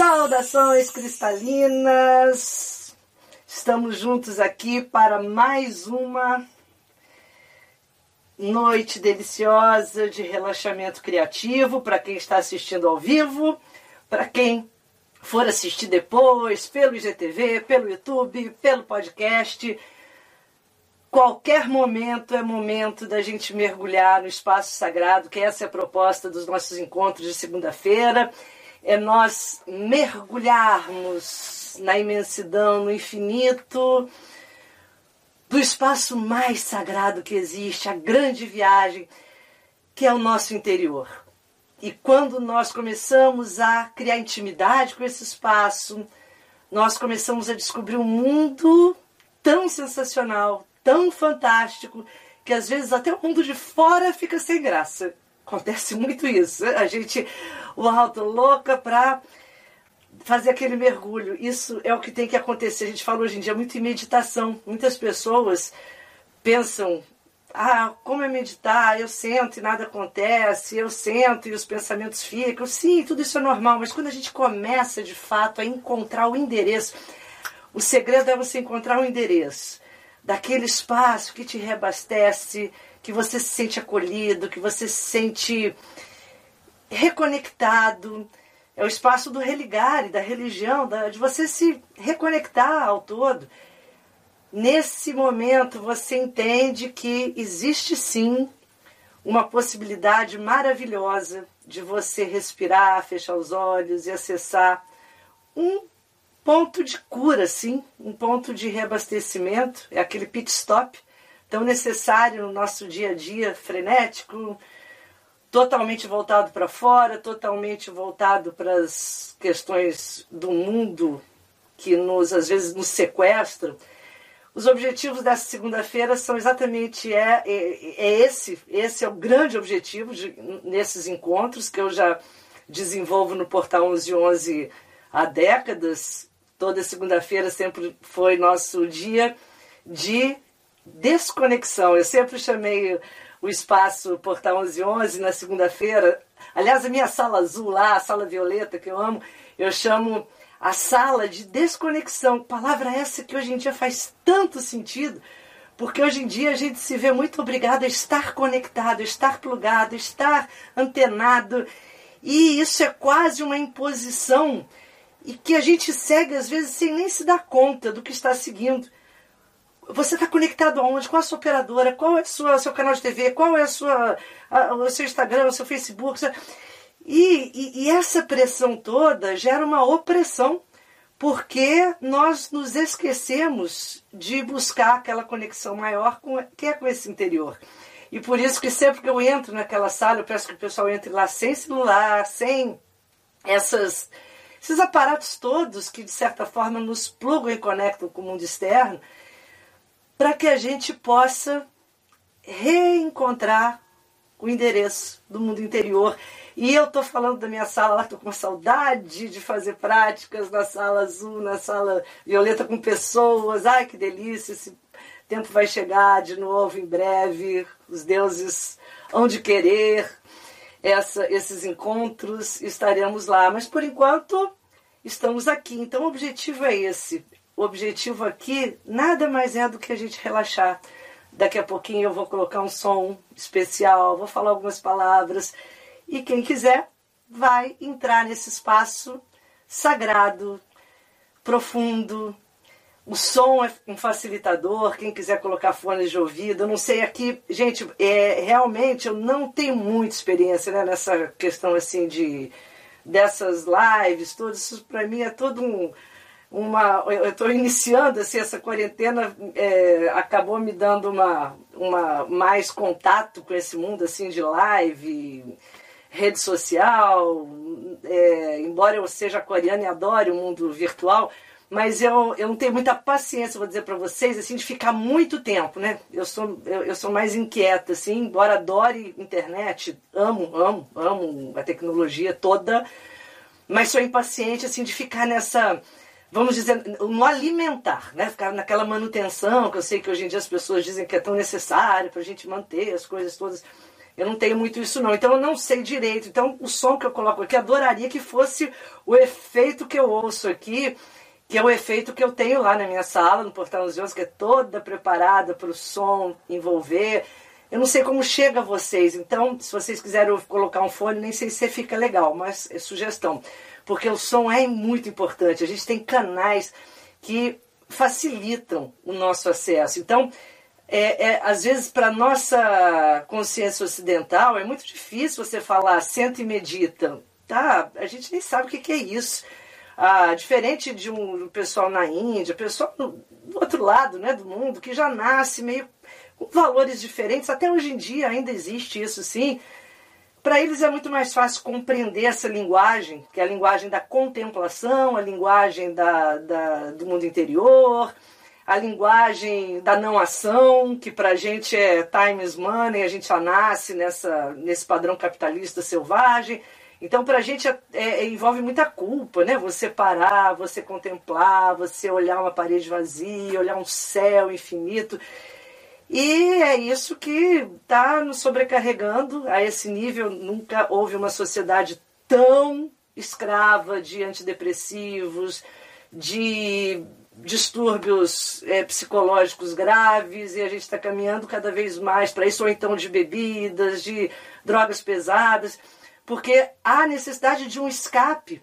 Saudações cristalinas! Estamos juntos aqui para mais uma noite deliciosa de relaxamento criativo para quem está assistindo ao vivo, para quem for assistir depois, pelo IGTV, pelo YouTube, pelo podcast. Qualquer momento é momento da gente mergulhar no espaço sagrado, que essa é a proposta dos nossos encontros de segunda-feira é nós mergulharmos na imensidão, no infinito, do espaço mais sagrado que existe, a grande viagem, que é o nosso interior. E quando nós começamos a criar intimidade com esse espaço, nós começamos a descobrir um mundo tão sensacional, tão fantástico, que às vezes até o mundo de fora fica sem graça. Acontece muito isso. A gente, o alto louca para fazer aquele mergulho. Isso é o que tem que acontecer. A gente fala hoje em dia muito em meditação. Muitas pessoas pensam, ah, como é meditar? Eu sento e nada acontece, eu sento e os pensamentos ficam. Sim, tudo isso é normal, mas quando a gente começa de fato a encontrar o endereço, o segredo é você encontrar o endereço daquele espaço que te reabastece, que você se sente acolhido, que você se sente reconectado. É o espaço do religar e da religião, de você se reconectar ao todo. Nesse momento você entende que existe sim uma possibilidade maravilhosa de você respirar, fechar os olhos e acessar um ponto de cura, sim, um ponto de reabastecimento, é aquele pit stop tão necessário no nosso dia a dia frenético, totalmente voltado para fora, totalmente voltado para as questões do mundo que nos às vezes nos sequestram. Os objetivos dessa segunda-feira são exatamente é, é, é, esse, esse é o grande objetivo de, nesses encontros que eu já desenvolvo no Portal 1111 há décadas. Toda segunda-feira sempre foi nosso dia de desconexão. Eu sempre chamei o espaço Portal 1111 na segunda-feira. Aliás, a minha sala azul lá, a sala violeta que eu amo, eu chamo a sala de desconexão. Palavra essa que hoje em dia faz tanto sentido, porque hoje em dia a gente se vê muito obrigado a estar conectado, estar plugado, estar antenado. E isso é quase uma imposição e que a gente segue às vezes sem nem se dar conta do que está seguindo. Você está conectado aonde? Qual a sua operadora? Qual é o seu canal de TV? Qual é a sua, a, o seu Instagram, o seu Facebook? E, e, e essa pressão toda gera uma opressão, porque nós nos esquecemos de buscar aquela conexão maior com, que é com esse interior. E por isso que sempre que eu entro naquela sala, eu peço que o pessoal entre lá sem celular, sem essas, esses aparatos todos que de certa forma nos plugam e conectam com o mundo externo, para que a gente possa reencontrar o endereço do mundo interior. E eu estou falando da minha sala lá, estou com saudade de fazer práticas na sala azul, na sala violeta com pessoas. Ai, que delícia! Esse tempo vai chegar de novo em breve. Os deuses hão de querer essa, esses encontros, estaremos lá. Mas por enquanto estamos aqui. Então o objetivo é esse: o objetivo aqui nada mais é do que a gente relaxar. Daqui a pouquinho eu vou colocar um som especial, vou falar algumas palavras e quem quiser vai entrar nesse espaço sagrado, profundo. O som é um facilitador, quem quiser colocar fones de ouvido. Eu não sei aqui, gente, é, realmente eu não tenho muita experiência né, nessa questão assim de dessas lives, tudo isso para mim é todo um, uma. Eu estou iniciando assim, essa quarentena, é, acabou me dando uma, uma mais contato com esse mundo assim de live, rede social. É, embora eu seja coreana e adore o mundo virtual, mas eu, eu não tenho muita paciência, vou dizer para vocês, assim, de ficar muito tempo, né? Eu sou, eu, eu, sou mais inquieta, assim, embora adore internet, amo, amo, amo a tecnologia toda, mas sou impaciente, assim, de ficar nessa, vamos dizer, no alimentar, né? Ficar naquela manutenção, que eu sei que hoje em dia as pessoas dizem que é tão necessário para a gente manter as coisas todas. Eu não tenho muito isso não, então eu não sei direito. Então o som que eu coloco aqui, adoraria que fosse o efeito que eu ouço aqui, que é o efeito que eu tenho lá na minha sala, no Portal 11, que é toda preparada para o som envolver. Eu não sei como chega a vocês, então se vocês quiserem colocar um fone, nem sei se fica legal, mas é sugestão. Porque o som é muito importante. A gente tem canais que facilitam o nosso acesso. Então, é, é, às vezes, para nossa consciência ocidental, é muito difícil você falar senta e medita. Tá? A gente nem sabe o que, que é isso. Ah, diferente de um pessoal na Índia, pessoal do, outro lado né, do mundo, que já nasce meio com valores diferentes, até hoje em dia ainda existe isso sim. Para eles é muito mais fácil compreender essa linguagem, que é a linguagem da contemplação, a linguagem da, da do mundo interior, a linguagem da não ação, que para a gente é time is money, a gente já nasce nessa, nesse padrão capitalista selvagem. Então, para a gente é, é, envolve muita culpa, né? Você parar, você contemplar, você olhar uma parede vazia, olhar um céu infinito. E é isso que está nos sobrecarregando a esse nível. Nunca houve uma sociedade tão escrava de antidepressivos, de distúrbios é, psicológicos graves, e a gente está caminhando cada vez mais para isso, ou então de bebidas, de drogas pesadas porque há necessidade de um escape.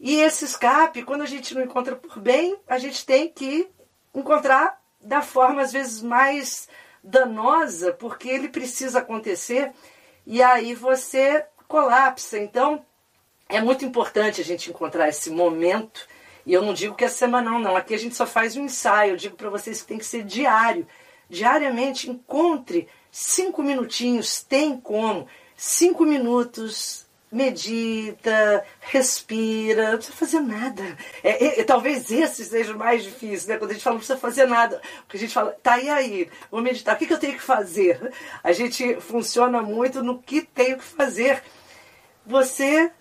E esse escape, quando a gente não encontra por bem, a gente tem que encontrar da forma às vezes mais danosa, porque ele precisa acontecer e aí você colapsa. Então, é muito importante a gente encontrar esse momento. E eu não digo que é semanal, não. Aqui a gente só faz um ensaio. Eu digo para vocês que tem que ser diário. Diariamente, encontre cinco minutinhos, tem como cinco minutos, medita, respira, não precisa fazer nada. É, é, talvez esse seja o mais difícil, né? Quando a gente fala não precisa fazer nada, porque a gente fala, tá e aí, vou meditar, o que, que eu tenho que fazer? A gente funciona muito no que tenho que fazer. Você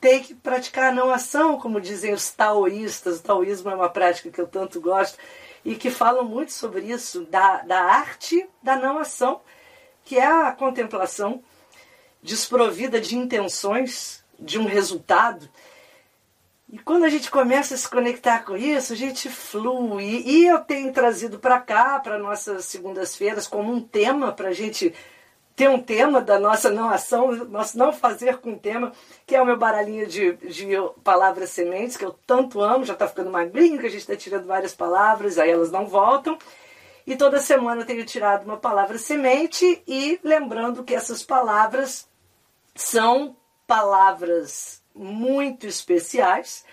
tem que praticar a não ação, como dizem os taoístas. O taoísmo é uma prática que eu tanto gosto e que falam muito sobre isso, da, da arte da não ação, que é a contemplação desprovida de intenções, de um resultado. E quando a gente começa a se conectar com isso, a gente flui. E eu tenho trazido para cá, para nossas segundas-feiras, como um tema, para a gente ter um tema da nossa não ação, nosso não fazer com tema, que é o meu baralhinho de, de palavras sementes, que eu tanto amo, já está ficando magrinho, que a gente está tirando várias palavras, aí elas não voltam. E toda semana eu tenho tirado uma palavra semente e lembrando que essas palavras são palavras muito especiais.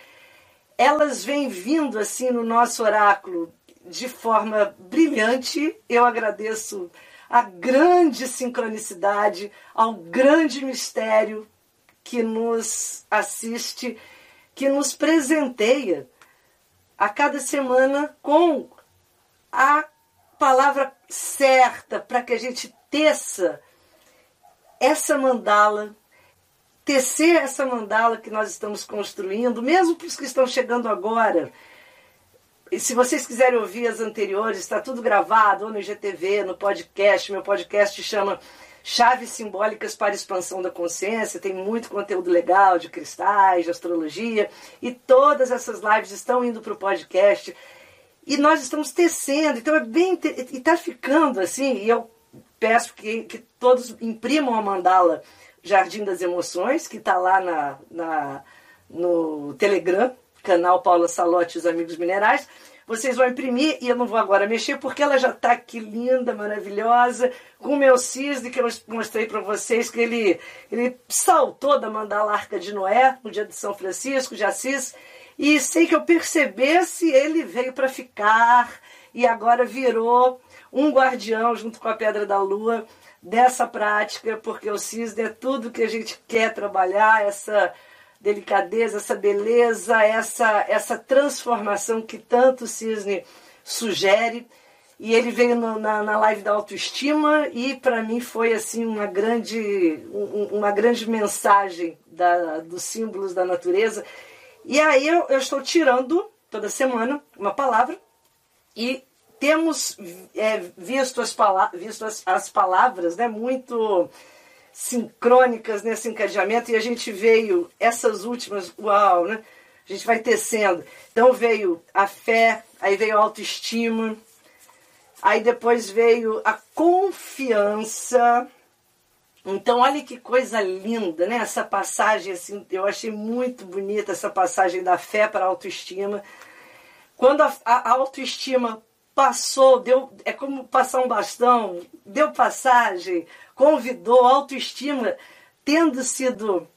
Elas vêm vindo assim no nosso oráculo de forma brilhante. Eu agradeço a grande sincronicidade, ao grande mistério que nos assiste, que nos presenteia a cada semana com a palavra certa para que a gente teça essa mandala, tecer essa mandala que nós estamos construindo, mesmo para os que estão chegando agora. E se vocês quiserem ouvir as anteriores, está tudo gravado, ou no IGTV, no podcast. Meu podcast chama Chaves Simbólicas para Expansão da Consciência. Tem muito conteúdo legal de cristais, de astrologia. E todas essas lives estão indo para o podcast. E nós estamos tecendo. Então é bem. E está ficando assim. E eu peço que, que todos imprimam a mandala Jardim das Emoções, que está lá na, na, no Telegram, canal Paula Salote e os Amigos Minerais. Vocês vão imprimir e eu não vou agora mexer porque ela já está aqui linda, maravilhosa, com o meu cisne que eu mostrei para vocês, que ele, ele saltou da mandala Arca de Noé no dia de São Francisco de Assis. E sem que eu percebesse, ele veio para ficar e agora virou um guardião junto com a Pedra da Lua dessa prática, porque o cisne é tudo que a gente quer trabalhar, essa delicadeza, essa beleza, essa, essa transformação que tanto o cisne sugere. E ele veio no, na, na live da autoestima e para mim foi assim uma grande, um, uma grande mensagem da, dos símbolos da natureza. E aí eu, eu estou tirando toda semana uma palavra e temos é, visto, as, visto as, as palavras né, muito sincrônicas nesse encadeamento e a gente veio, essas últimas, uau, né? A gente vai tecendo. Então veio a fé, aí veio a autoestima, aí depois veio a confiança. Então olha que coisa linda, né? Essa passagem, assim, eu achei muito bonita essa passagem da fé para a autoestima. Quando a, a autoestima passou, deu, é como passar um bastão, deu passagem, convidou, autoestima, tendo sido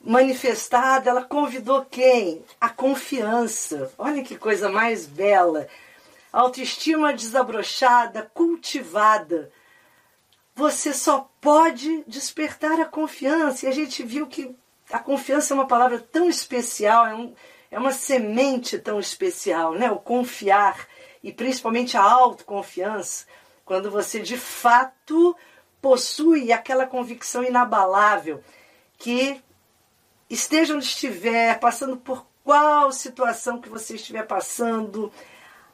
manifestada, ela convidou quem? A confiança. Olha que coisa mais bela. Autoestima desabrochada, cultivada. Você só pode despertar a confiança. E a gente viu que a confiança é uma palavra tão especial, é, um, é uma semente tão especial, né? O confiar e principalmente a autoconfiança, quando você de fato possui aquela convicção inabalável que esteja onde estiver, passando por qual situação que você estiver passando,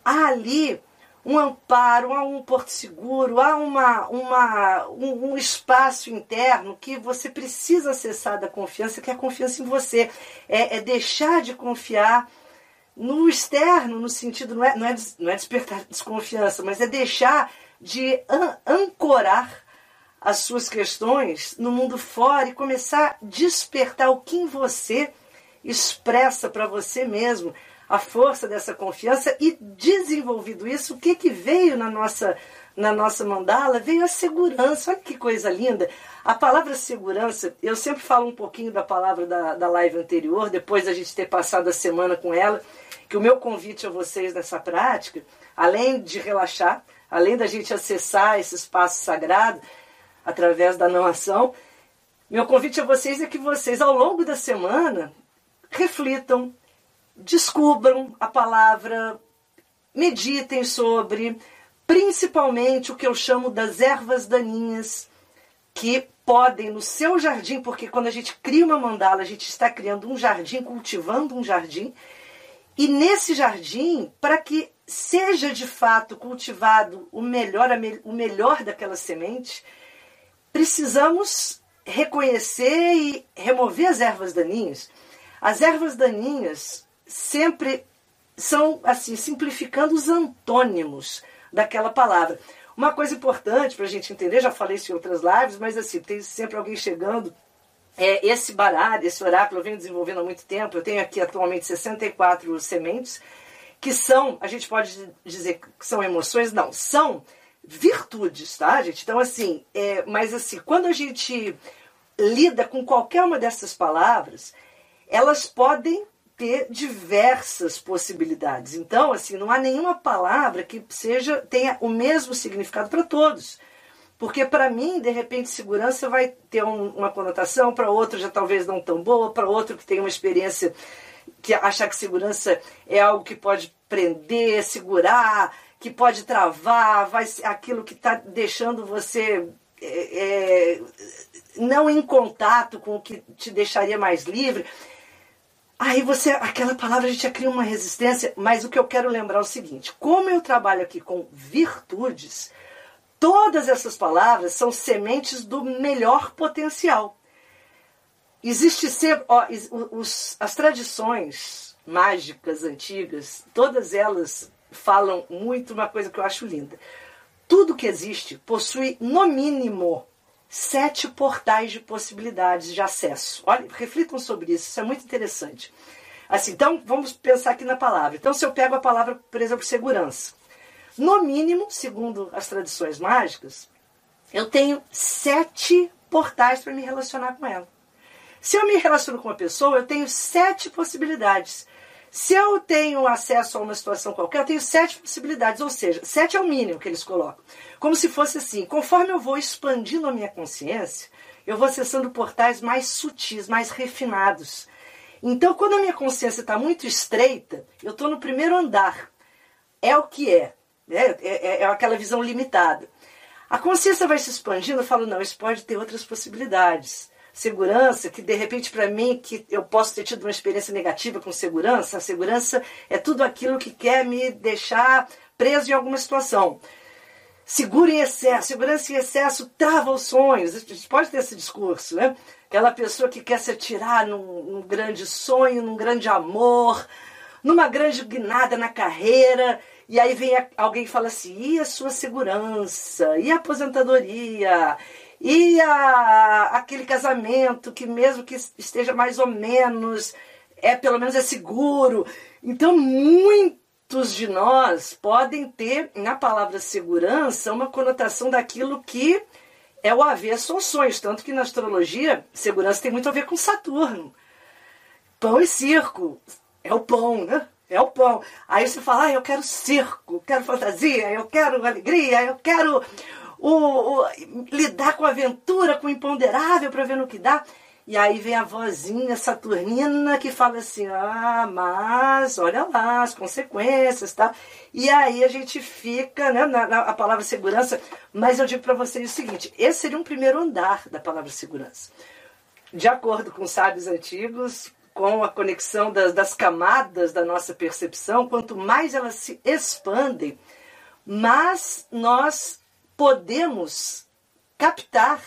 há ali um amparo, há um porto seguro, há uma, uma, um, um, espaço interno que você precisa acessar da confiança, que é a confiança em você. É, é deixar de confiar no externo, no sentido, não é, não é, não é despertar desconfiança, mas é deixar de an ancorar as suas questões no mundo fora e começar a despertar o que em você expressa para você mesmo a força dessa confiança e desenvolvido isso, o que, que veio na nossa na nossa mandala veio a segurança. Olha que coisa linda. A palavra segurança, eu sempre falo um pouquinho da palavra da, da live anterior, depois da gente ter passado a semana com ela que o meu convite a vocês nessa prática, além de relaxar, além da gente acessar esse espaço sagrado através da não ação, meu convite a vocês é que vocês, ao longo da semana, reflitam, descubram a palavra, meditem sobre, principalmente o que eu chamo das ervas daninhas, que podem no seu jardim, porque quando a gente cria uma mandala, a gente está criando um jardim, cultivando um jardim, e nesse jardim, para que seja de fato cultivado o melhor, o melhor daquela semente, precisamos reconhecer e remover as ervas daninhas. As ervas daninhas sempre são, assim, simplificando os antônimos daquela palavra. Uma coisa importante para a gente entender, já falei isso em outras lives, mas assim, tem sempre alguém chegando é, esse baralho, esse oráculo eu venho desenvolvendo há muito tempo. Eu tenho aqui atualmente 64 sementes, que são, a gente pode dizer que são emoções, não, são virtudes, tá, gente? Então, assim, é, mas assim, quando a gente lida com qualquer uma dessas palavras, elas podem ter diversas possibilidades. Então, assim, não há nenhuma palavra que seja tenha o mesmo significado para todos. Porque para mim, de repente, segurança vai ter um, uma conotação, para outro já talvez não tão boa, para outro que tem uma experiência que achar que segurança é algo que pode prender, segurar, que pode travar, vai aquilo que está deixando você é, é, não em contato com o que te deixaria mais livre. Aí você, aquela palavra a gente já cria uma resistência, mas o que eu quero lembrar é o seguinte: como eu trabalho aqui com virtudes, Todas essas palavras são sementes do melhor potencial. Existe sempre, ó, os, as tradições mágicas antigas, todas elas falam muito uma coisa que eu acho linda. Tudo que existe possui, no mínimo, sete portais de possibilidades de acesso. Olha, reflitam sobre isso, isso é muito interessante. Assim, então, vamos pensar aqui na palavra. Então, se eu pego a palavra, por exemplo, segurança. No mínimo, segundo as tradições mágicas, eu tenho sete portais para me relacionar com ela. Se eu me relaciono com uma pessoa, eu tenho sete possibilidades. Se eu tenho acesso a uma situação qualquer, eu tenho sete possibilidades, ou seja, sete é o mínimo que eles colocam. Como se fosse assim: conforme eu vou expandindo a minha consciência, eu vou acessando portais mais sutis, mais refinados. Então, quando a minha consciência está muito estreita, eu estou no primeiro andar. É o que é. Né? É, é, é aquela visão limitada. A consciência vai se expandindo, eu falo, não, isso pode ter outras possibilidades. Segurança, que de repente para mim, que eu posso ter tido uma experiência negativa com segurança, a segurança é tudo aquilo que quer me deixar preso em alguma situação. Seguro em excesso, segurança em excesso trava os sonhos. A gente pode ter esse discurso, né? Aquela pessoa que quer se atirar num, num grande sonho, num grande amor, numa grande guinada na carreira, e aí vem alguém e fala assim: e a sua segurança? E a aposentadoria? E a, aquele casamento que, mesmo que esteja mais ou menos, é pelo menos é seguro. Então, muitos de nós podem ter na palavra segurança uma conotação daquilo que é o avesso aos sonhos. Tanto que na astrologia, segurança tem muito a ver com Saturno. Pão e circo. É o pão, né? É o pão. Aí você fala, ah, eu quero circo, quero fantasia, eu quero alegria, eu quero o, o lidar com a aventura, com o imponderável para ver no que dá. E aí vem a vozinha saturnina que fala assim: ah, mas olha lá as consequências, tá? E aí a gente fica, né, na, na a palavra segurança. Mas eu digo para vocês o seguinte: esse seria um primeiro andar da palavra segurança. De acordo com sábios antigos, com a conexão das, das camadas da nossa percepção, quanto mais elas se expandem, mais nós podemos captar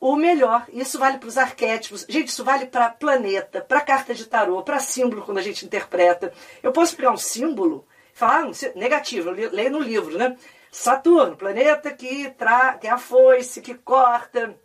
o melhor. Isso vale para os arquétipos. Gente, isso vale para planeta, para carta de tarô, para símbolo quando a gente interpreta. Eu posso pegar um símbolo falar, ah, negativo, eu leio no livro, né? Saturno, planeta que, tra que é a foice, que corta,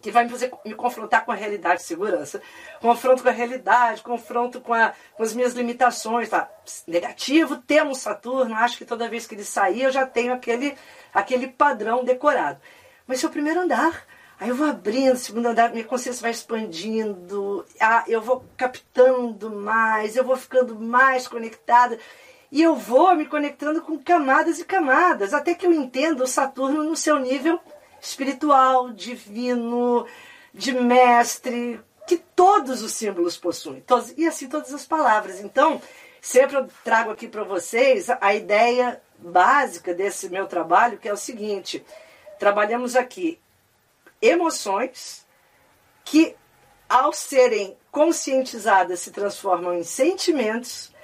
que vai me fazer me confrontar com a realidade de segurança. Confronto com a realidade, confronto com, a, com as minhas limitações. Tá? Negativo, temos Saturno, acho que toda vez que ele sair eu já tenho aquele, aquele padrão decorado. Mas é o primeiro andar. Aí eu vou abrindo, segundo andar, minha consciência vai expandindo, ah, eu vou captando mais, eu vou ficando mais conectada. E eu vou me conectando com camadas e camadas, até que eu entenda o Saturno no seu nível espiritual, divino, de mestre, que todos os símbolos possuem. Todos, e assim todas as palavras. Então, sempre eu trago aqui para vocês a ideia básica desse meu trabalho, que é o seguinte: trabalhamos aqui emoções que, ao serem conscientizadas, se transformam em sentimentos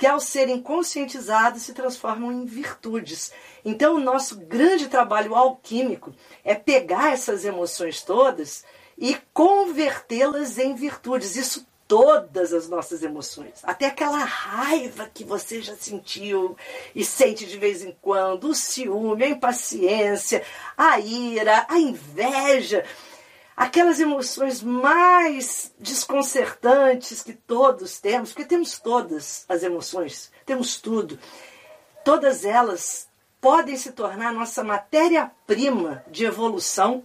que ao serem conscientizados se transformam em virtudes. Então, o nosso grande trabalho alquímico é pegar essas emoções todas e convertê-las em virtudes. Isso todas as nossas emoções, até aquela raiva que você já sentiu e sente de vez em quando, o ciúme, a impaciência, a ira, a inveja aquelas emoções mais desconcertantes que todos temos, porque temos todas as emoções, temos tudo. Todas elas podem se tornar nossa matéria-prima de evolução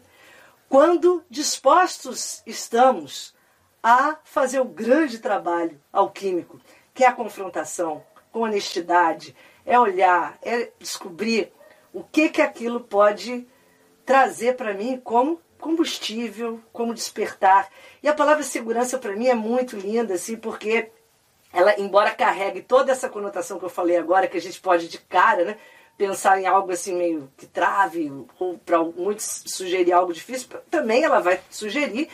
quando dispostos estamos a fazer o grande trabalho alquímico, que é a confrontação com honestidade, é olhar, é descobrir o que que aquilo pode trazer para mim como combustível, como despertar. E a palavra segurança para mim é muito linda, assim, porque ela, embora carregue toda essa conotação que eu falei agora, que a gente pode de cara, né, pensar em algo assim meio que trave, ou para muitos sugerir algo difícil, também ela vai sugerir,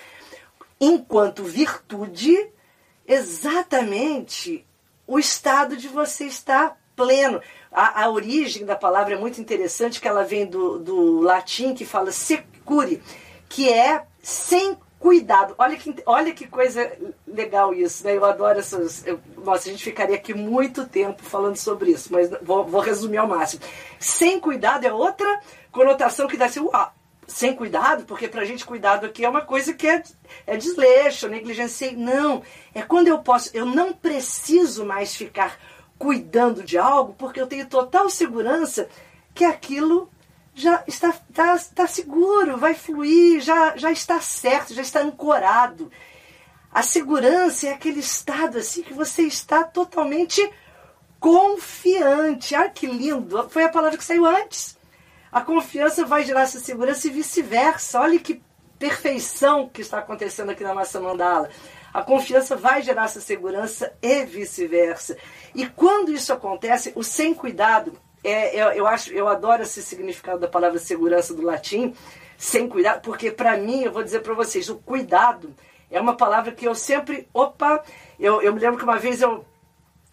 enquanto virtude, exatamente o estado de você estar pleno. A, a origem da palavra é muito interessante, que ela vem do, do latim, que fala secure, que é sem cuidado. Olha que, olha que coisa legal isso, né? Eu adoro essas. Eu, nossa, a gente ficaria aqui muito tempo falando sobre isso, mas vou, vou resumir ao máximo. Sem cuidado é outra conotação que dá assim, uau, sem cuidado, porque pra gente cuidado aqui é uma coisa que é, é desleixo, negligenciei. Não, é quando eu posso, eu não preciso mais ficar cuidando de algo, porque eu tenho total segurança que aquilo já está, está, está seguro, vai fluir, já, já está certo, já está ancorado. A segurança é aquele estado assim que você está totalmente confiante. Ah, que lindo! Foi a palavra que saiu antes. A confiança vai gerar essa segurança e vice-versa. Olha que perfeição que está acontecendo aqui na nossa mandala. A confiança vai gerar essa segurança e vice-versa. E quando isso acontece, o sem cuidado, é, eu, eu, acho, eu adoro esse significado da palavra segurança do latim, sem cuidado, porque para mim, eu vou dizer para vocês, o cuidado é uma palavra que eu sempre, opa, eu, eu me lembro que uma vez eu,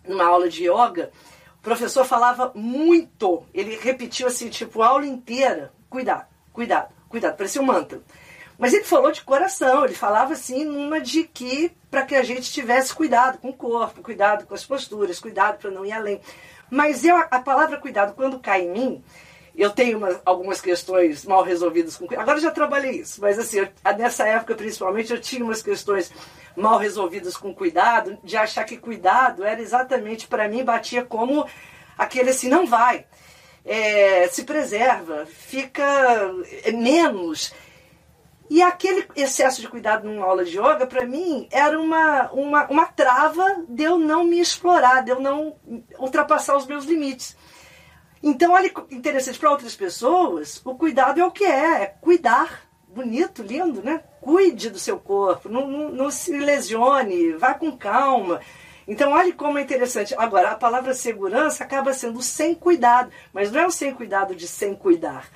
numa aula de yoga, o professor falava muito, ele repetiu assim, tipo, a aula inteira, cuidado, cuidado, cuidado, parecia um mantra. Mas ele falou de coração, ele falava assim, numa de que para que a gente tivesse cuidado com o corpo, cuidado com as posturas, cuidado para não ir além. Mas eu, a palavra cuidado, quando cai em mim, eu tenho uma, algumas questões mal resolvidas com Agora já trabalhei isso, mas assim, eu, nessa época principalmente eu tinha umas questões mal resolvidas com cuidado, de achar que cuidado era exatamente para mim, batia como aquele assim, não vai. É, se preserva, fica é, menos. E aquele excesso de cuidado numa aula de yoga, para mim, era uma, uma, uma trava de eu não me explorar, de eu não ultrapassar os meus limites. Então, olha interessante, para outras pessoas, o cuidado é o que é, é cuidar. Bonito, lindo, né? Cuide do seu corpo, não, não, não se lesione, vá com calma. Então, olhe como é interessante. Agora, a palavra segurança acaba sendo sem cuidado, mas não é o sem cuidado de sem cuidar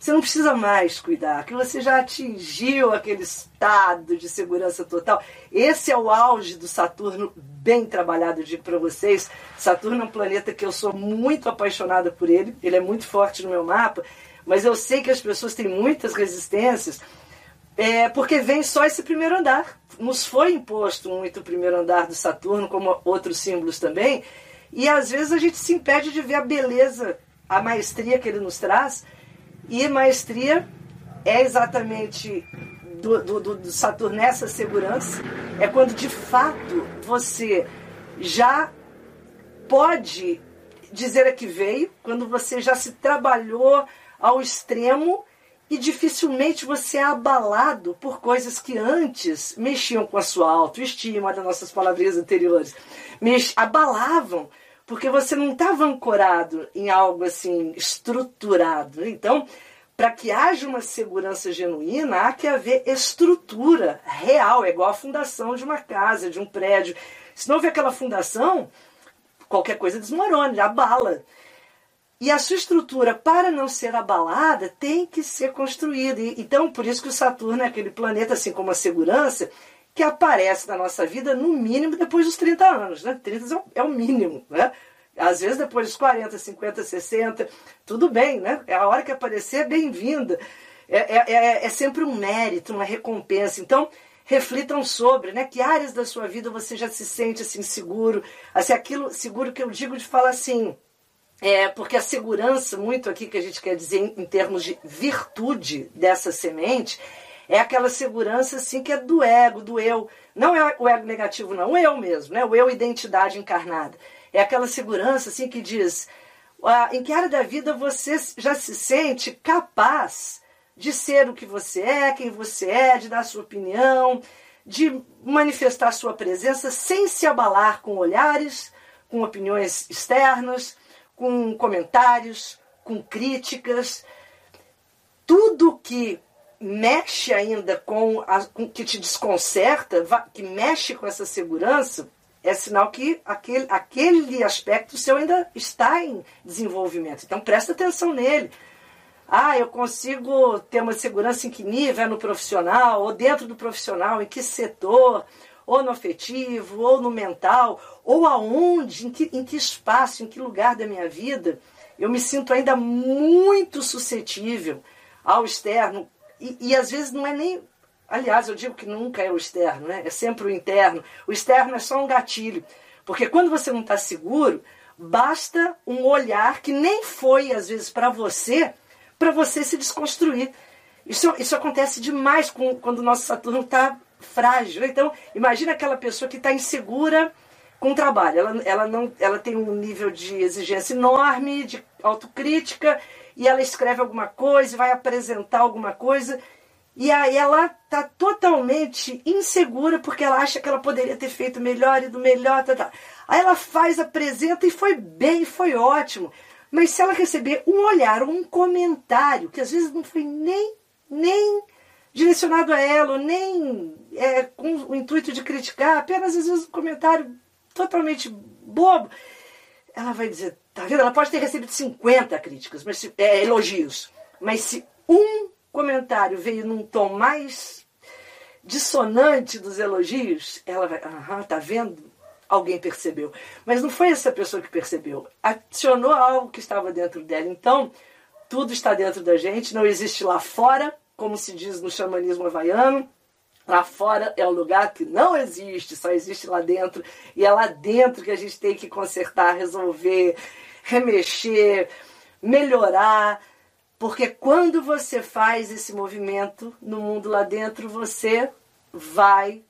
você não precisa mais cuidar, que você já atingiu aquele estado de segurança total. Esse é o auge do Saturno, bem trabalhado, digo para vocês. Saturno é um planeta que eu sou muito apaixonada por ele, ele é muito forte no meu mapa, mas eu sei que as pessoas têm muitas resistências, é, porque vem só esse primeiro andar. Nos foi imposto muito o primeiro andar do Saturno, como outros símbolos também, e às vezes a gente se impede de ver a beleza, a maestria que ele nos traz e maestria é exatamente do, do, do Saturno nessa segurança, é quando de fato você já pode dizer a que veio, quando você já se trabalhou ao extremo e dificilmente você é abalado por coisas que antes mexiam com a sua autoestima, das nossas palavrinhas anteriores, abalavam porque você não estava ancorado em algo assim estruturado. Então, para que haja uma segurança genuína, há que haver estrutura real, é igual a fundação de uma casa, de um prédio. Se não houver aquela fundação, qualquer coisa desmorona, abala. E a sua estrutura, para não ser abalada, tem que ser construída. Então, por isso que o Saturno é aquele planeta, assim como a segurança, que aparece na nossa vida no mínimo depois dos 30 anos. Né? 30 é o mínimo. Né? Às vezes depois dos 40, 50, 60, tudo bem, né? É a hora que aparecer, é bem-vinda. É, é, é, é sempre um mérito, uma recompensa. Então, reflitam sobre, né? Que áreas da sua vida você já se sente assim seguro, assim aquilo seguro que eu digo de falar assim, é porque a segurança muito aqui que a gente quer dizer em, em termos de virtude dessa semente é aquela segurança assim que é do ego, do eu. Não é o ego negativo, não, o eu mesmo, né? O eu identidade encarnada. É aquela segurança assim que diz: ah, em que área da vida você já se sente capaz de ser o que você é, quem você é, de dar sua opinião, de manifestar sua presença sem se abalar com olhares, com opiniões externas, com comentários, com críticas. Tudo que mexe ainda com, a, que te desconcerta, que mexe com essa segurança, é sinal que aquele, aquele aspecto seu ainda está em desenvolvimento. Então presta atenção nele. Ah, eu consigo ter uma segurança em que nível? É no profissional, ou dentro do profissional, em que setor, ou no afetivo, ou no mental, ou aonde, em que, em que espaço, em que lugar da minha vida eu me sinto ainda muito suscetível ao externo. E, e às vezes não é nem Aliás, eu digo que nunca é o externo, né? é sempre o interno. O externo é só um gatilho. Porque quando você não está seguro, basta um olhar que nem foi, às vezes, para você, para você se desconstruir. Isso, isso acontece demais com, quando o nosso Saturno está frágil. Então, imagina aquela pessoa que está insegura com trabalho. Ela, ela, não, ela tem um nível de exigência enorme, de autocrítica, e ela escreve alguma coisa, vai apresentar alguma coisa, e aí ela está totalmente insegura porque ela acha que ela poderia ter feito melhor e do melhor. Tá, tá. Aí ela faz, apresenta e foi bem, foi ótimo. Mas se ela receber um olhar, um comentário, que às vezes não foi nem, nem direcionado a ela, nem é, com o intuito de criticar, apenas às vezes um comentário totalmente bobo, ela vai dizer, tá vendo? Ela pode ter recebido 50 críticas, mas se, é, elogios, mas se um comentário veio num tom mais dissonante dos elogios, ela vai, aham, tá vendo? Alguém percebeu. Mas não foi essa pessoa que percebeu. Acionou algo que estava dentro dela. Então, tudo está dentro da gente, não existe lá fora, como se diz no xamanismo havaiano. Lá fora é um lugar que não existe, só existe lá dentro. E é lá dentro que a gente tem que consertar, resolver, remexer, melhorar. Porque quando você faz esse movimento no mundo lá dentro, você vai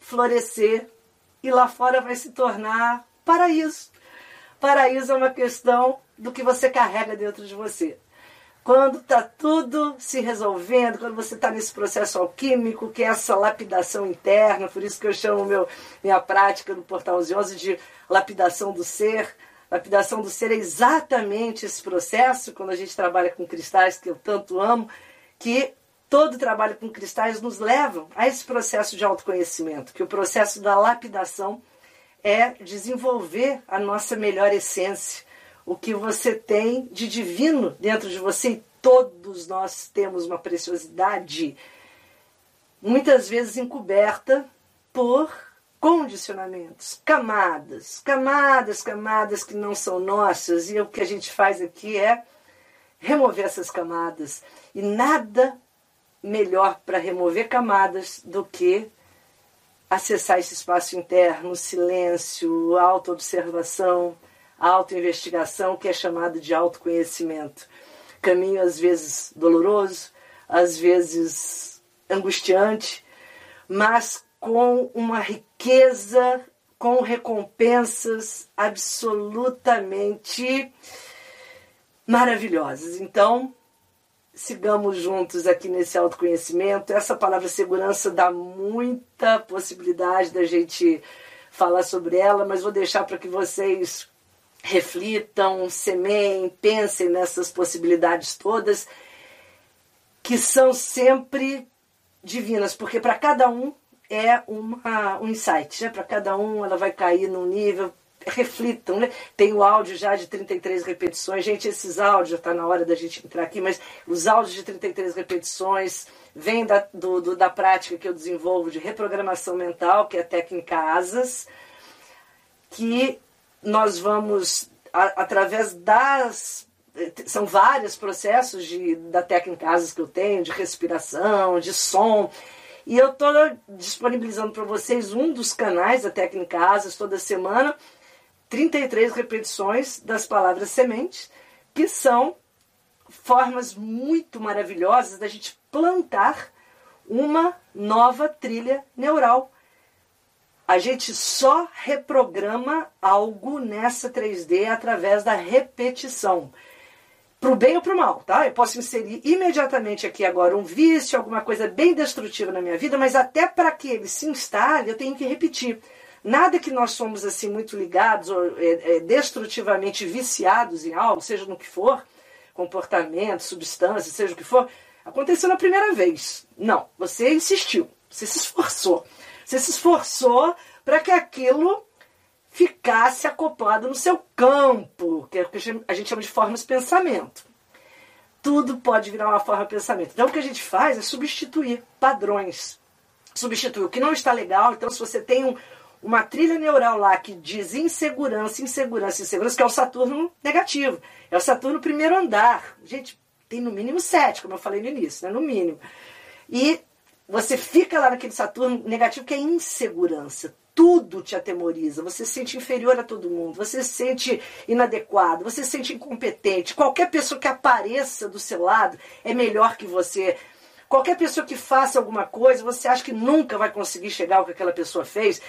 florescer e lá fora vai se tornar paraíso. Paraíso é uma questão do que você carrega dentro de você. Quando está tudo se resolvendo, quando você está nesse processo alquímico, que é essa lapidação interna, por isso que eu chamo meu, minha prática no Portal 11 de lapidação do ser. Lapidação do ser é exatamente esse processo, quando a gente trabalha com cristais, que eu tanto amo, que todo trabalho com cristais nos leva a esse processo de autoconhecimento, que o processo da lapidação é desenvolver a nossa melhor essência, o que você tem de divino dentro de você e todos nós temos uma preciosidade muitas vezes encoberta por condicionamentos, camadas, camadas, camadas que não são nossas e o que a gente faz aqui é remover essas camadas. E nada melhor para remover camadas do que acessar esse espaço interno, silêncio, autoobservação, a autoinvestigação, que é chamado de autoconhecimento. Caminho às vezes doloroso, às vezes angustiante, mas com uma riqueza, com recompensas absolutamente maravilhosas. Então, sigamos juntos aqui nesse autoconhecimento. Essa palavra segurança dá muita possibilidade da gente falar sobre ela, mas vou deixar para que vocês reflitam, semeiem, pensem nessas possibilidades todas, que são sempre divinas, porque para cada um é uma, um insight, né? para cada um ela vai cair num nível. Reflitam, né? Tem o áudio já de 33 repetições. Gente, esses áudios, está na hora da gente entrar aqui, mas os áudios de 33 repetições vêm da, do, do, da prática que eu desenvolvo de reprogramação mental, que é a técnica ASAS, que nós vamos, a, através das. São vários processos de, da técnica ASAS que eu tenho, de respiração, de som. E eu estou disponibilizando para vocês um dos canais da técnica ASAS toda semana, 33 repetições das palavras sementes, que são formas muito maravilhosas da gente plantar uma nova trilha neural a gente só reprograma algo nessa 3D através da repetição. Para o bem ou para o mal, tá? Eu posso inserir imediatamente aqui agora um vício, alguma coisa bem destrutiva na minha vida, mas até para que ele se instale, eu tenho que repetir. Nada que nós somos assim muito ligados ou é, é, destrutivamente viciados em algo, seja no que for, comportamento, substância, seja o que for, aconteceu na primeira vez. Não, você insistiu, você se esforçou. Você se esforçou para que aquilo ficasse acoplado no seu campo, que é o que a gente chama de formas de pensamento. Tudo pode virar uma forma de pensamento. Então o que a gente faz é substituir padrões. Substituir o que não está legal. Então, se você tem um, uma trilha neural lá que diz insegurança, insegurança, insegurança, que é o Saturno negativo. É o Saturno primeiro andar. Gente, tem no mínimo sete, como eu falei no início, né? no mínimo. E você fica lá naquele Saturno negativo que é insegurança. Tudo te atemoriza. Você se sente inferior a todo mundo. Você se sente inadequado. Você se sente incompetente. Qualquer pessoa que apareça do seu lado é melhor que você. Qualquer pessoa que faça alguma coisa, você acha que nunca vai conseguir chegar ao que aquela pessoa fez.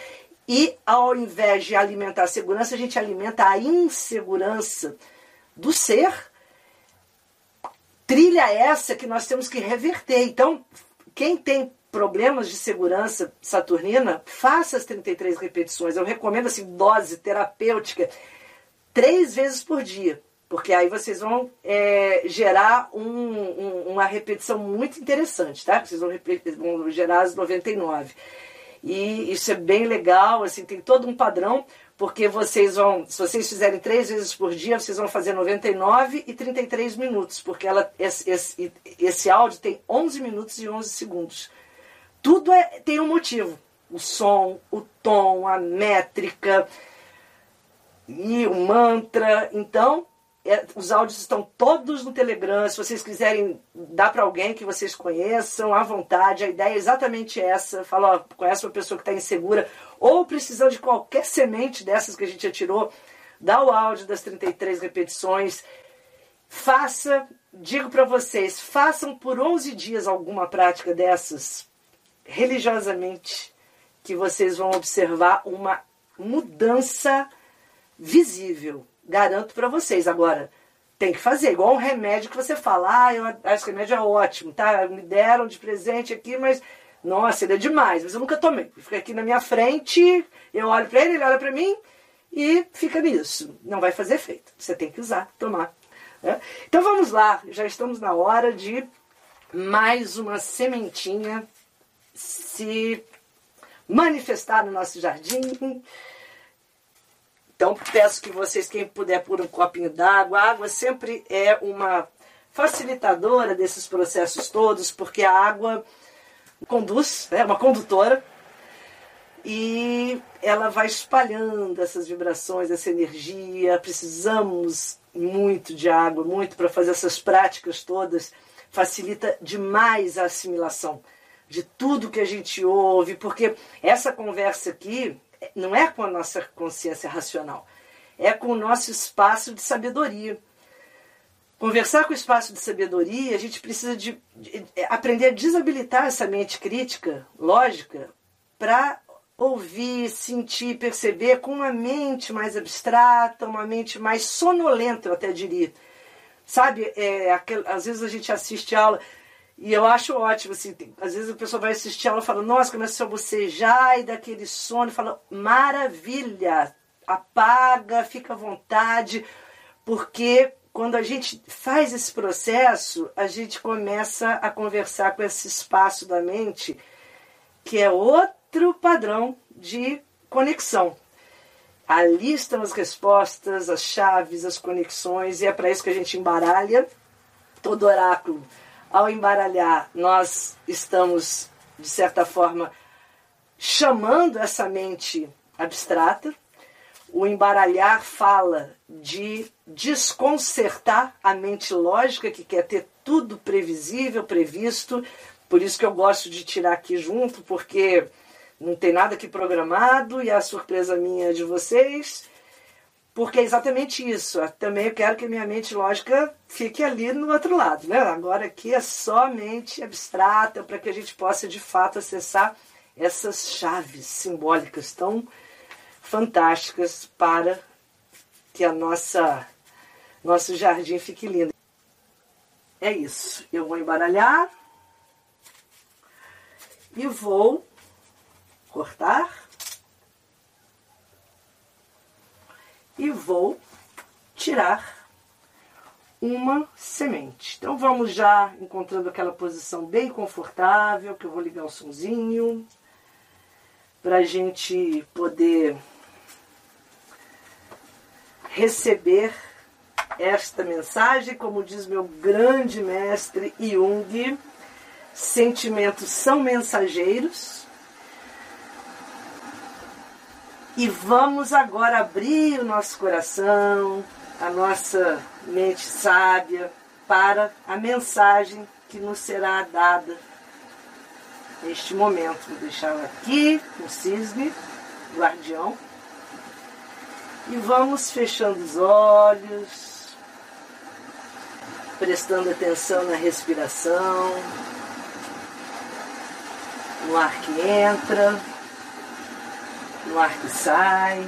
E ao invés de alimentar a segurança, a gente alimenta a insegurança do ser. Trilha essa que nós temos que reverter. Então, quem tem problemas de segurança saturnina, faça as 33 repetições. Eu recomendo assim, dose terapêutica, três vezes por dia. Porque aí vocês vão é, gerar um, um, uma repetição muito interessante, tá? Vocês vão, vão gerar as 99. E isso é bem legal, assim, tem todo um padrão, porque vocês vão, se vocês fizerem três vezes por dia, vocês vão fazer 99 e 33 minutos, porque ela, esse, esse, esse áudio tem 11 minutos e 11 segundos. Tudo é, tem um motivo. O som, o tom, a métrica e o mantra. Então, é, os áudios estão todos no Telegram. Se vocês quiserem dar para alguém que vocês conheçam, à vontade. A ideia é exatamente essa. Fala, ó, conhece uma pessoa que está insegura ou precisando de qualquer semente dessas que a gente atirou. Dá o áudio das 33 repetições. Faça, digo para vocês, façam por 11 dias alguma prática dessas religiosamente, que vocês vão observar uma mudança visível Garanto para vocês. Agora, tem que fazer. Igual um remédio que você fala, ah, eu que remédio é ótimo, tá? Me deram de presente aqui, mas nossa, ele é demais, mas eu nunca tomei. Fica aqui na minha frente, eu olho para ele, ele olha para mim e fica nisso. Não vai fazer efeito. Você tem que usar, tomar. Né? Então vamos lá, já estamos na hora de mais uma sementinha se manifestar no nosso jardim. Então peço que vocês, quem puder, por um copinho d'água. A água sempre é uma facilitadora desses processos todos, porque a água conduz, é uma condutora, e ela vai espalhando essas vibrações, essa energia. Precisamos muito de água, muito para fazer essas práticas todas. Facilita demais a assimilação de tudo que a gente ouve, porque essa conversa aqui não é com a nossa consciência racional, é com o nosso espaço de sabedoria. Conversar com o espaço de sabedoria, a gente precisa de, de aprender a desabilitar essa mente crítica, lógica, para ouvir, sentir, perceber com uma mente mais abstrata, uma mente mais sonolenta, eu até diria. Sabe, é, aquel, às vezes a gente assiste aula, e eu acho ótimo, assim, tem, às vezes a pessoa vai assistir ela e fala, nossa, começou a bocejar e daquele sono, fala, maravilha, apaga, fica à vontade, porque quando a gente faz esse processo, a gente começa a conversar com esse espaço da mente, que é outro padrão de conexão. Ali estão as respostas, as chaves, as conexões, e é para isso que a gente embaralha todo oráculo ao embaralhar, nós estamos, de certa forma, chamando essa mente abstrata. O embaralhar fala de desconcertar a mente lógica, que quer ter tudo previsível, previsto. Por isso que eu gosto de tirar aqui junto, porque não tem nada aqui programado e a surpresa minha é de vocês. Porque é exatamente isso. Também eu quero que a minha mente lógica fique ali no outro lado. Né? Agora aqui é só mente abstrata para que a gente possa de fato acessar essas chaves simbólicas tão fantásticas para que a nossa nosso jardim fique lindo. É isso. Eu vou embaralhar e vou cortar e vou tirar uma semente. Então vamos já encontrando aquela posição bem confortável, que eu vou ligar o sonzinho, para a gente poder receber esta mensagem, como diz meu grande mestre Jung, sentimentos são mensageiros E vamos agora abrir o nosso coração, a nossa mente sábia, para a mensagem que nos será dada neste momento. Vou deixá-la aqui, o cisne, guardião. E vamos fechando os olhos, prestando atenção na respiração, no ar que entra no ar que sai.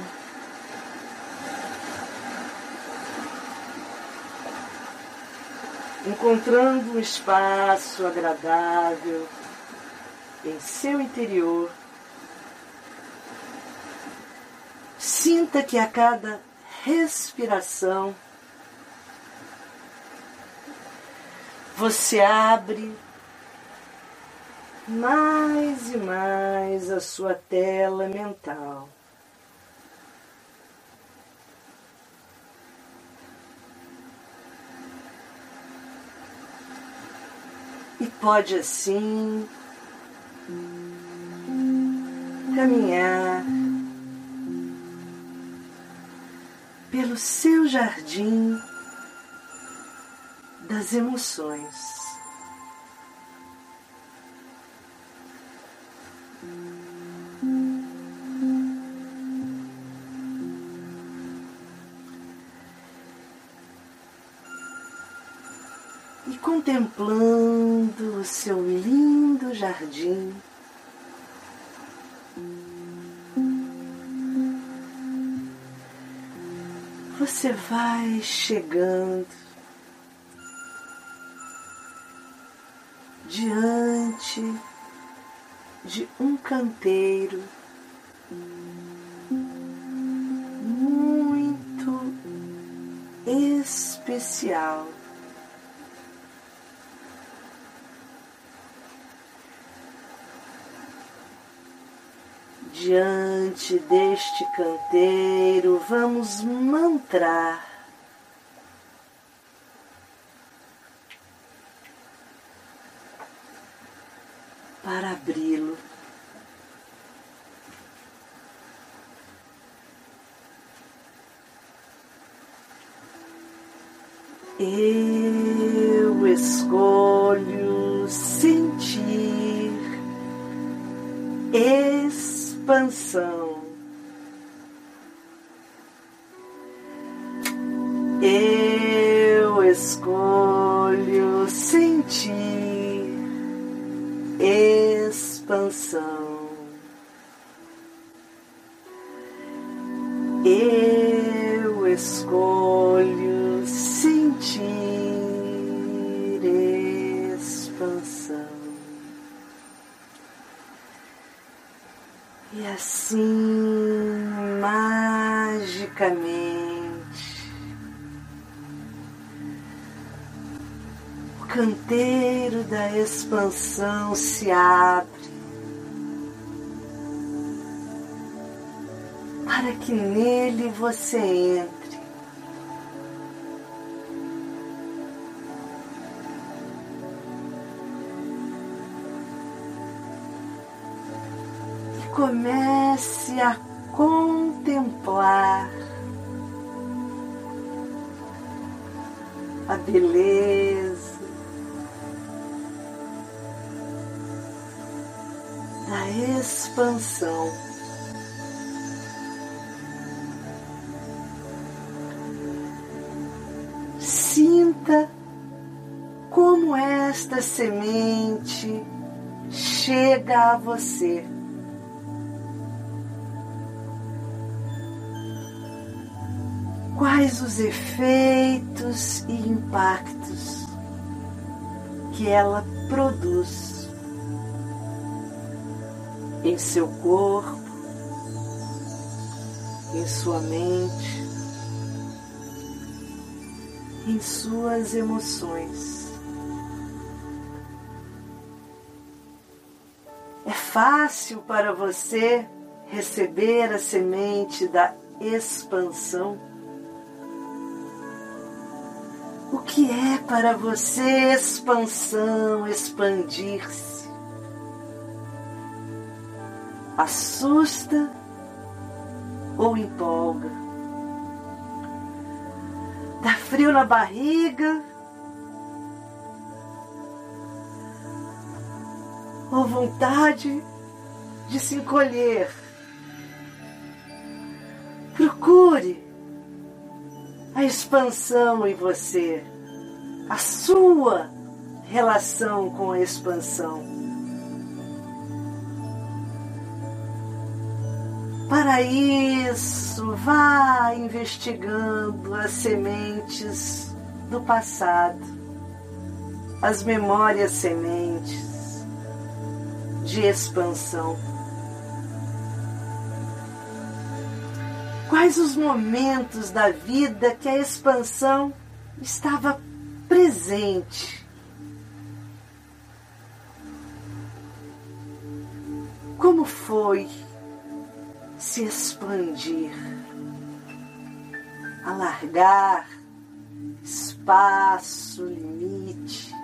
Encontrando um espaço agradável em seu interior. Sinta que a cada respiração você abre mais e mais a sua tela mental. E pode assim caminhar pelo seu jardim das emoções. E contemplando o seu lindo jardim, você vai chegando Diante deste canteiro, vamos mantrar escolho sentir expansão. Eu escolho sentir expansão. E assim, magicamente, canteiro da expansão se abre para que nele você entre. E comece a contemplar a beleza expansão. Sinta como esta semente chega a você. Quais os efeitos e impactos que ela produz em seu corpo, em sua mente, em suas emoções. É fácil para você receber a semente da expansão? O que é para você expansão, expandir-se? Assusta ou empolga. Dá frio na barriga ou vontade de se encolher. Procure a expansão em você, a sua relação com a expansão. Para isso, vá investigando as sementes do passado, as memórias sementes de expansão. Quais os momentos da vida que a expansão estava presente? Como foi se expandir, alargar espaço, limite,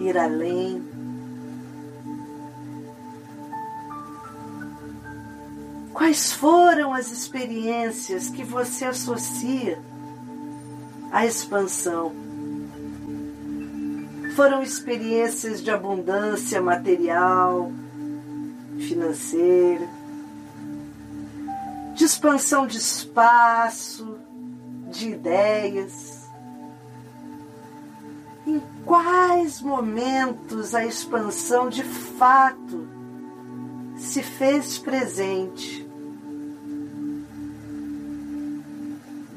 ir além. Quais foram as experiências que você associa à expansão? Foram experiências de abundância material, financeira, expansão de espaço, de ideias. Em quais momentos a expansão de fato se fez presente?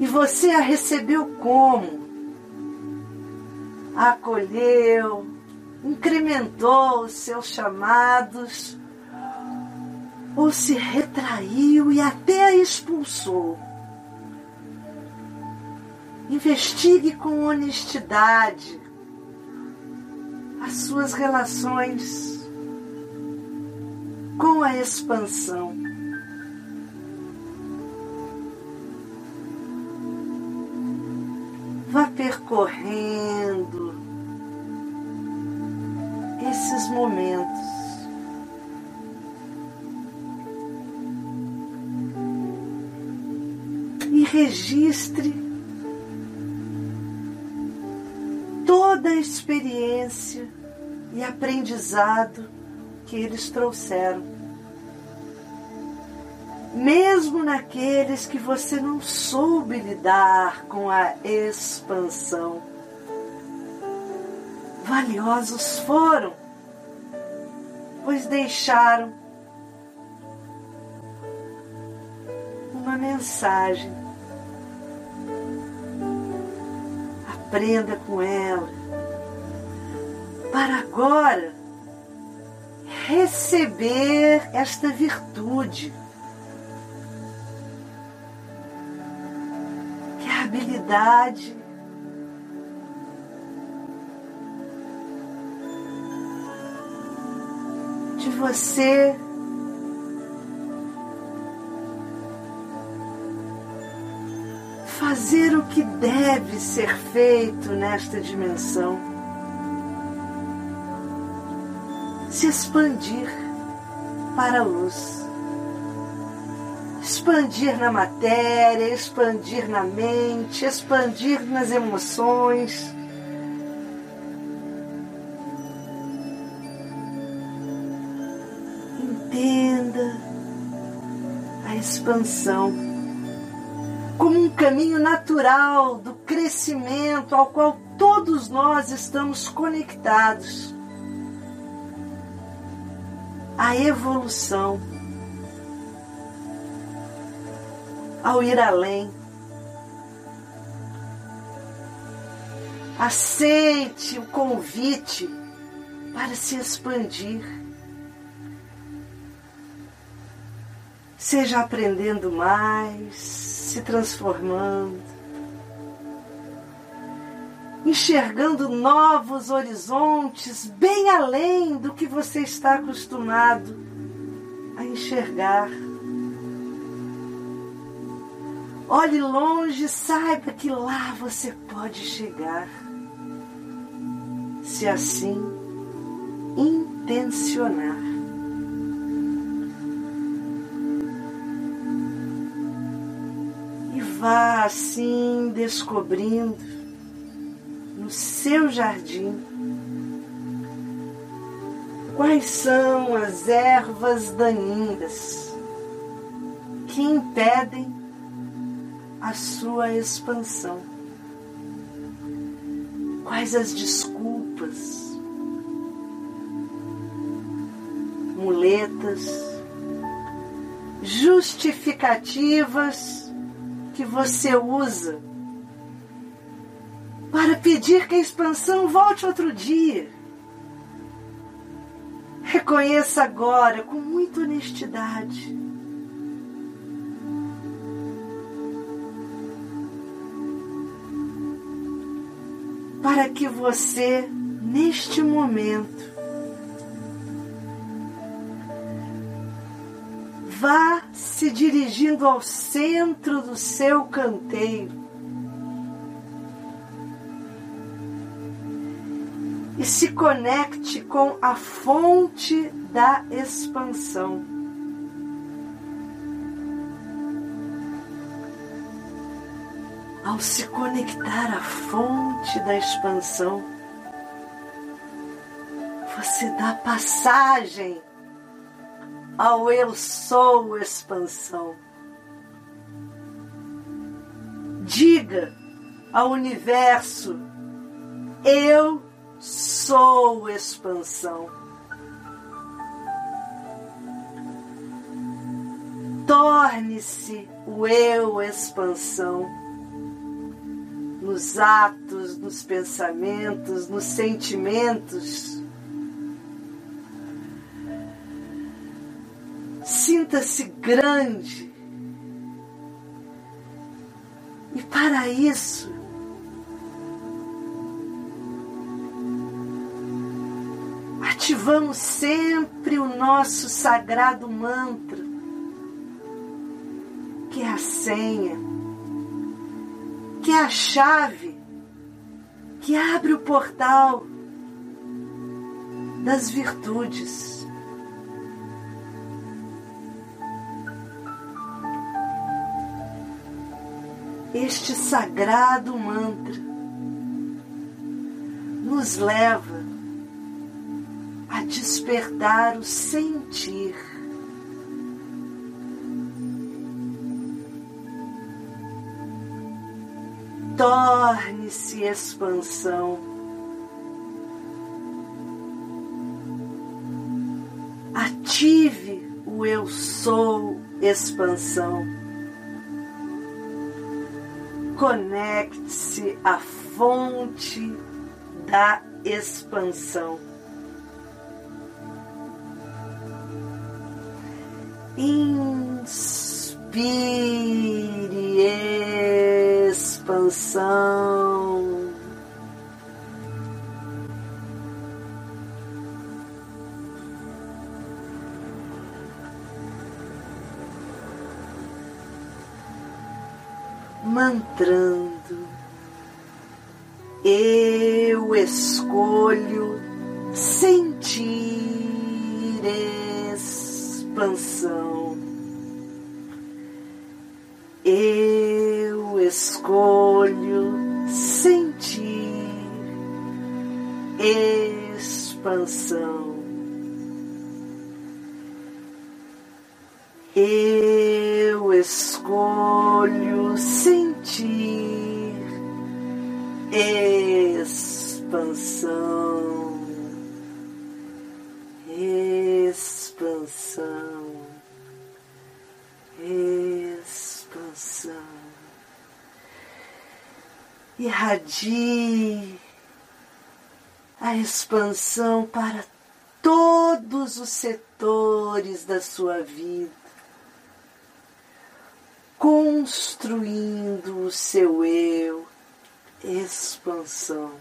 E você a recebeu como? A acolheu, incrementou os seus chamados, ou se retraiu e até a expulsou. Investigue com honestidade as suas relações com a expansão. Vá percorrendo esses momentos. Registre toda a experiência e aprendizado que eles trouxeram mesmo naqueles que você não soube lidar com a expansão. Valiosos foram, pois deixaram uma mensagem. Aprenda com ela, para agora receber esta virtude habilidade. De você fazer o que deve ser feito nesta dimensão, se expandir para a luz. Expandir na matéria, expandir na mente, expandir nas emoções. Entenda a expansão caminho natural do crescimento ao qual todos nós estamos conectados. A evolução ao ir além. Aceite o convite para se expandir. Seja aprendendo mais, se transformando, enxergando novos horizontes bem além do que você está acostumado a enxergar. Olhe longe, saiba que lá você pode chegar. Se assim intencionar. Vá assim descobrindo no seu jardim quais são as ervas daninhas que impedem a sua expansão? Quais as desculpas, muletas, justificativas que você usa para pedir que a expansão volte outro dia? Reconheça agora com muita honestidade para que você, neste momento, se dirigindo ao centro do seu canteiro. E se conecte com a fonte da expansão. Ao se conectar à fonte da expansão, você dá passagem ao Eu Sou Expansão. Diga ao universo: Eu sou expansão. Torne-se o eu expansão nos atos, nos pensamentos, nos sentimentos Sinta-se grande. E para isso, ativamos sempre o nosso sagrado mantra, que é a senha, que é a chave que abre o portal das virtudes. Este sagrado mantra nos leva a despertar o sentir. Torne-se expansão. Ative o eu sou expansão. Conecte-se à fonte da expansão. Inspire expansão. Mantrando. Eu escolho sentir expansão. Eu escolho sentir expansão. Eu Irradie a expansão para todos os setores da sua vida construindo o seu eu, expansão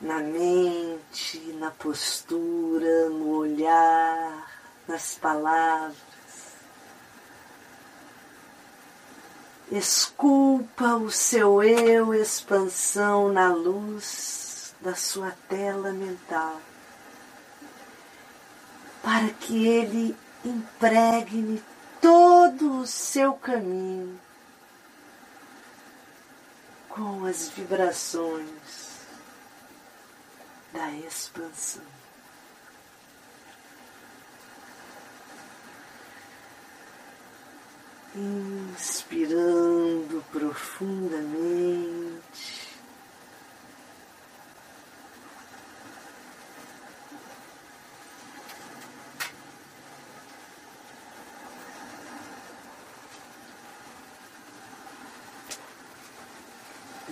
na mente, na postura, no olhar, nas palavras. Esculpa o seu eu, expansão na luz da sua tela mental, para que ele impregne todo o seu caminho com as vibrações da expansão. Inspirando profundamente.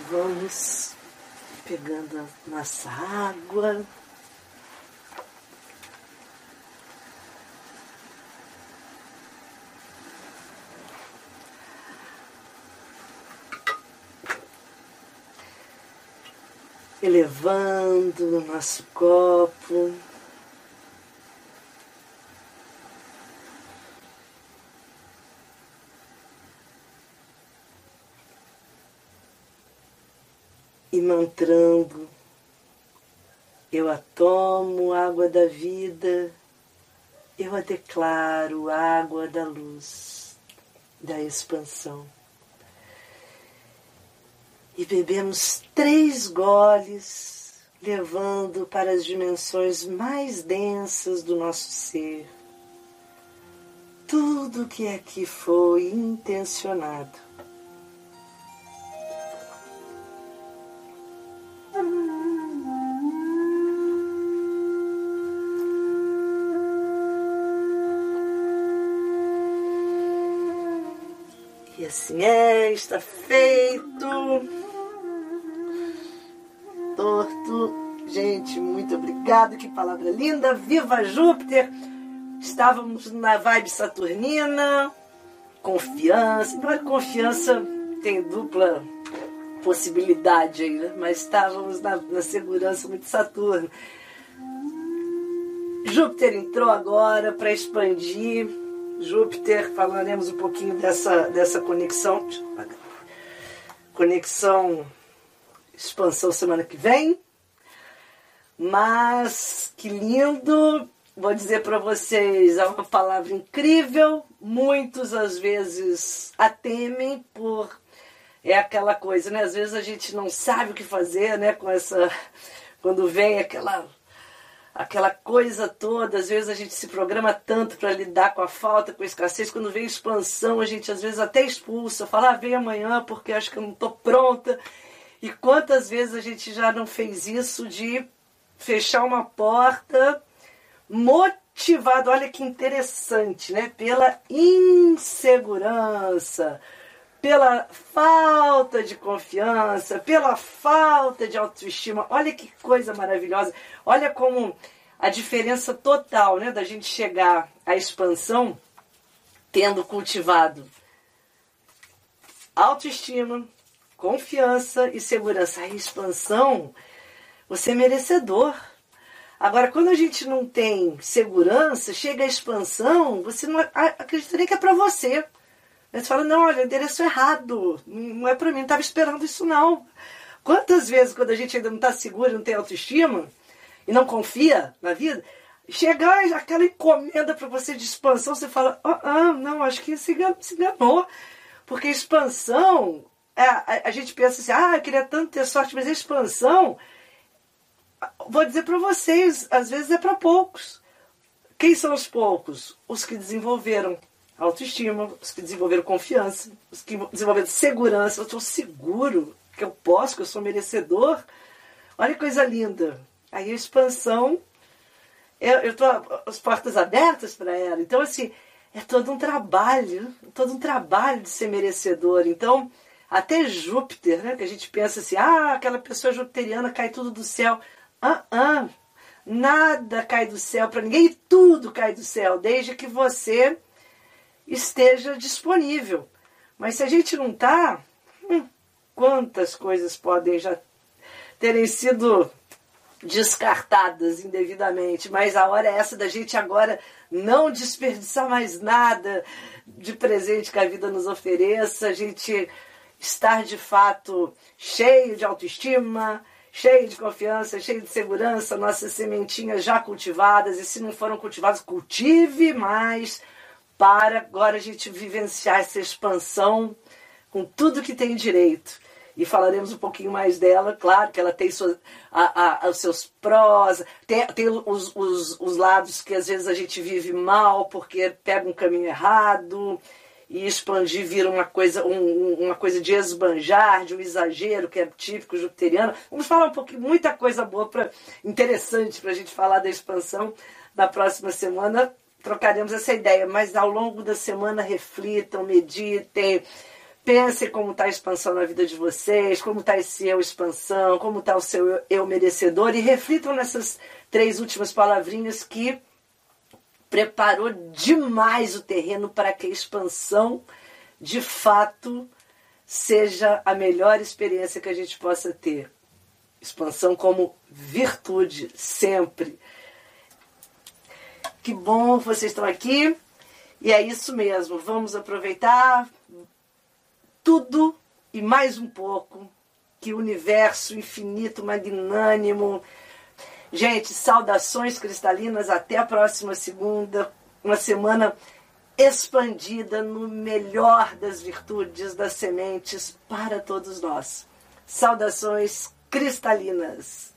vamos pegando a nossa água. elevando o nosso copo. E mantrando, eu a tomo água da vida, eu a declaro água da luz, da expansão. E bebemos três goles, levando para as dimensões mais densas do nosso ser tudo que aqui foi intencionado assim é, está feito. Torto. Gente, muito obrigado, que palavra linda. Viva Júpiter! Estávamos na vibe saturnina, confiança. Embora confiança tem dupla possibilidade aí, né? mas estávamos na, na segurança muito Saturno. Júpiter entrou agora para expandir Júpiter, falaremos um pouquinho dessa, dessa conexão. Conexão, expansão semana que vem. Mas que lindo! Vou dizer para vocês, é uma palavra incrível. Muitos às vezes a temem por é aquela coisa, né? Às vezes a gente não sabe o que fazer, né? Com essa quando vem aquela aquela coisa toda. Às vezes a gente se programa tanto para lidar com a falta, com a escassez. Quando vem expansão, a gente às vezes até expulsa, fala, ah, vem amanhã porque acho que eu não estou pronta. E quantas vezes a gente já não fez isso de fechar uma porta motivado, olha que interessante, né? Pela insegurança, pela falta de confiança, pela falta de autoestima. Olha que coisa maravilhosa. Olha como a diferença total, né, da gente chegar à expansão tendo cultivado autoestima, confiança e segurança. A expansão, você é merecedor. Agora, quando a gente não tem segurança, chega a expansão, você não acredita nem que é para você. Você fala, não, olha, endereço errado, não é para mim, não estava esperando isso não. Quantas vezes, quando a gente ainda não está seguro, não tem autoestima, e não confia na vida, chegar aquela encomenda para você de expansão, você fala, ah, ah não, acho que se enganou. Porque expansão, a, a, gente pensa assim, ah, eu queria tanto ter sorte, mas a expansão, vou dizer para vocês, às vezes é para poucos. Quem são os poucos? Os que desenvolveram autoestima, os que desenvolveram confiança, os que desenvolveram segurança. Eu estou seguro que eu posso, que eu sou merecedor. Olha que coisa linda. Aí a expansão, eu estou as portas abertas para ela. Então, assim, é todo um trabalho, todo um trabalho de ser merecedor. Então, até Júpiter, né, que a gente pensa assim, ah, aquela pessoa jupiteriana cai tudo do céu. Ah, ah, nada cai do céu para ninguém tudo cai do céu, desde que você esteja disponível. Mas se a gente não está, hum, quantas coisas podem já terem sido descartadas indevidamente, mas a hora é essa da gente agora não desperdiçar mais nada de presente que a vida nos ofereça, a gente estar de fato cheio de autoestima, cheio de confiança, cheio de segurança, nossas sementinhas já cultivadas, e se não foram cultivadas, cultive mais para agora a gente vivenciar essa expansão com tudo que tem direito. E falaremos um pouquinho mais dela, claro que ela tem sua, a, a, os seus prós, tem, tem os, os, os lados que às vezes a gente vive mal porque pega um caminho errado e expandir vira uma coisa, um, uma coisa de esbanjar, de um exagero que é típico jupiteriano. Vamos falar um pouquinho, muita coisa boa, pra, interessante para a gente falar da expansão na próxima semana trocaremos essa ideia, mas ao longo da semana reflitam, meditem, pensem como está a expansão na vida de vocês, como está esse eu expansão, como está o seu eu merecedor e reflitam nessas três últimas palavrinhas que preparou demais o terreno para que a expansão de fato seja a melhor experiência que a gente possa ter. Expansão como virtude, sempre. Que bom vocês estão aqui. E é isso mesmo. Vamos aproveitar tudo e mais um pouco que que universo infinito, magnânimo. Gente, saudações cristalinas. Até a próxima segunda. Uma semana expandida no melhor das virtudes das sementes para todos nós. Saudações cristalinas.